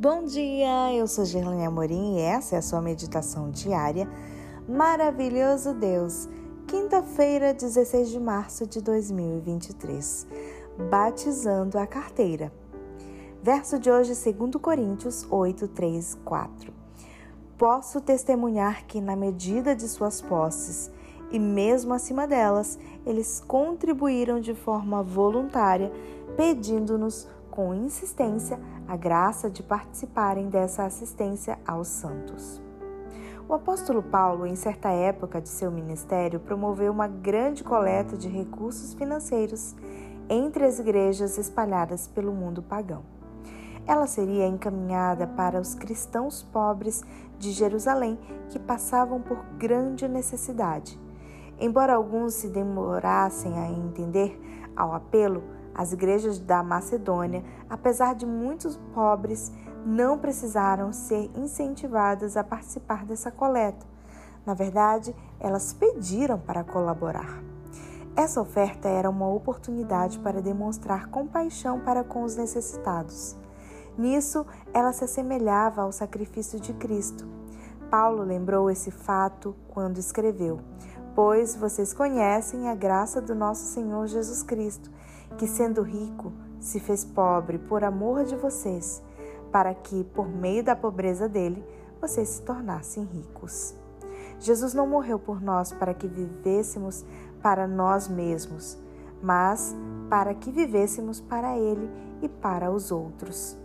Bom dia, eu sou Gerlane Amorim e essa é a sua meditação diária. Maravilhoso Deus, quinta-feira, 16 de março de 2023, batizando a carteira. Verso de hoje, 2 Coríntios 8, 3, 4. Posso testemunhar que, na medida de suas posses, e mesmo acima delas, eles contribuíram de forma voluntária, pedindo-nos com insistência a graça de participarem dessa assistência aos santos. O apóstolo Paulo, em certa época de seu ministério, promoveu uma grande coleta de recursos financeiros entre as igrejas espalhadas pelo mundo pagão. Ela seria encaminhada para os cristãos pobres de Jerusalém que passavam por grande necessidade Embora alguns se demorassem a entender ao apelo, as igrejas da Macedônia, apesar de muitos pobres, não precisaram ser incentivadas a participar dessa coleta. Na verdade, elas pediram para colaborar. Essa oferta era uma oportunidade para demonstrar compaixão para com os necessitados. Nisso, ela se assemelhava ao sacrifício de Cristo. Paulo lembrou esse fato quando escreveu: Pois vocês conhecem a graça do nosso Senhor Jesus Cristo, que, sendo rico, se fez pobre por amor de vocês, para que, por meio da pobreza dele, vocês se tornassem ricos. Jesus não morreu por nós para que vivêssemos para nós mesmos, mas para que vivêssemos para Ele e para os outros.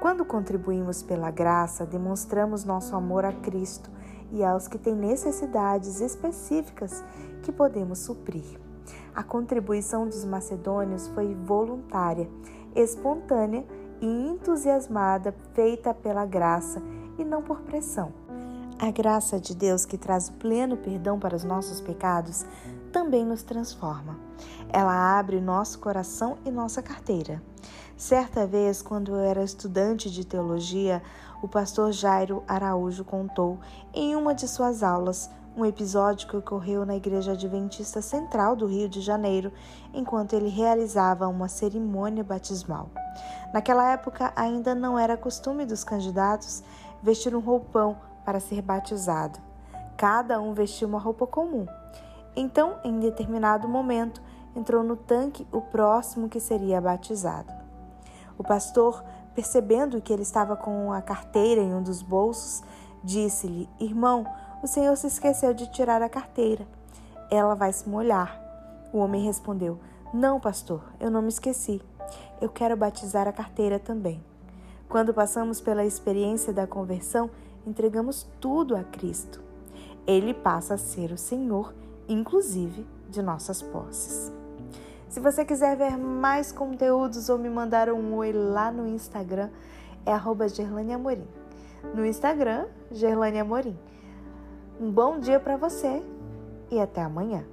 Quando contribuímos pela graça, demonstramos nosso amor a Cristo e aos que têm necessidades específicas que podemos suprir. A contribuição dos macedônios foi voluntária, espontânea e entusiasmada, feita pela graça e não por pressão. A graça de Deus, que traz pleno perdão para os nossos pecados, também nos transforma. Ela abre nosso coração e nossa carteira. Certa vez, quando eu era estudante de teologia, o pastor Jairo Araújo contou em uma de suas aulas um episódio que ocorreu na Igreja Adventista Central do Rio de Janeiro, enquanto ele realizava uma cerimônia batismal. Naquela época, ainda não era costume dos candidatos vestir um roupão para ser batizado. Cada um vestia uma roupa comum. Então, em determinado momento, entrou no tanque o próximo que seria batizado. O pastor, percebendo que ele estava com a carteira em um dos bolsos, disse-lhe: Irmão, o senhor se esqueceu de tirar a carteira. Ela vai se molhar. O homem respondeu: Não, pastor, eu não me esqueci. Eu quero batizar a carteira também. Quando passamos pela experiência da conversão, entregamos tudo a Cristo. Ele passa a ser o Senhor, inclusive de nossas posses. Se você quiser ver mais conteúdos ou me mandar um oi lá no Instagram, é arroba Gerlane Amorim. No Instagram, Gerlane Amorim. Um bom dia para você e até amanhã.